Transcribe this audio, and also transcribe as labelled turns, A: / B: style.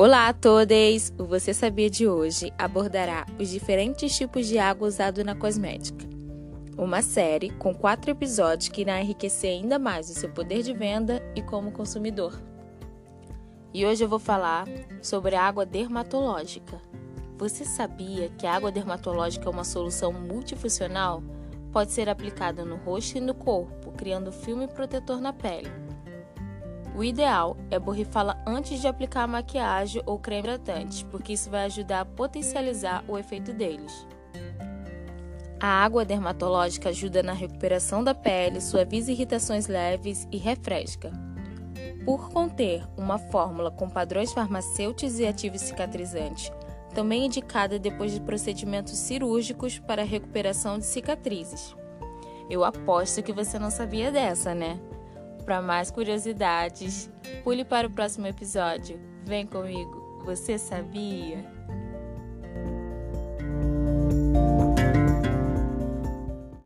A: Olá a todos! O Você Sabia de hoje abordará os diferentes tipos de água usado na cosmética. Uma série com quatro episódios que irá enriquecer ainda mais o seu poder de venda e como consumidor. E hoje eu vou falar sobre a água dermatológica. Você sabia que a água dermatológica é uma solução multifuncional? Pode ser aplicada no rosto e no corpo, criando filme protetor na pele o ideal é borrifá-la antes de aplicar a maquiagem ou creme hidratante, porque isso vai ajudar a potencializar o efeito deles. A água dermatológica ajuda na recuperação da pele, suaviza irritações leves e refresca. Por conter uma fórmula com padrões farmacêuticos e ativos cicatrizantes, também indicada depois de procedimentos cirúrgicos para recuperação de cicatrizes. Eu aposto que você não sabia dessa, né? Para mais curiosidades, pule para o próximo episódio. Vem comigo. Você sabia?